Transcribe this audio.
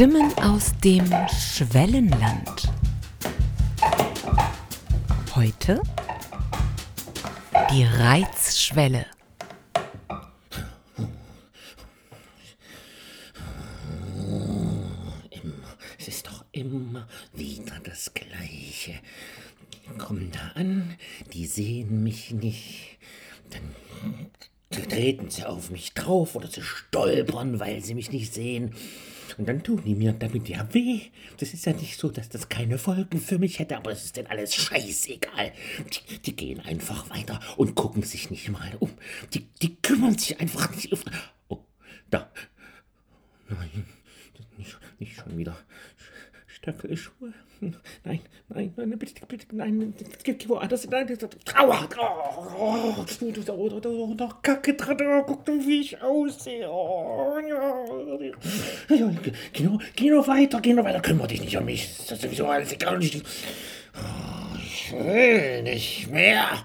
Stimmen aus dem Schwellenland. Heute die Reizschwelle. Es ist doch immer wieder das Gleiche. Kommen da an, die sehen mich nicht. Dann treten sie auf mich drauf oder sie stolpern, weil sie mich nicht sehen. Und dann tun die mir damit ja weh. Das ist ja nicht so, dass das keine Folgen für mich hätte, aber es ist denn alles scheißegal. Die, die gehen einfach weiter und gucken sich nicht mal um. Die, die kümmern sich einfach nicht um. Oh, da. Nein, nicht, nicht schon wieder. Stöckelschuhe. Nein, nein, nein, bitte, bitte, nein, geh woanders, nein, aua, oh, du, du, du, du, doch Kacke. Dran, oh, guck mal, wie ich aussehe, oh, ja, ja, geh nur, geh nur weiter, geh nur weiter, kümmere dich nicht um mich, das ist sowieso alles egal, ich, oh, will nicht mehr.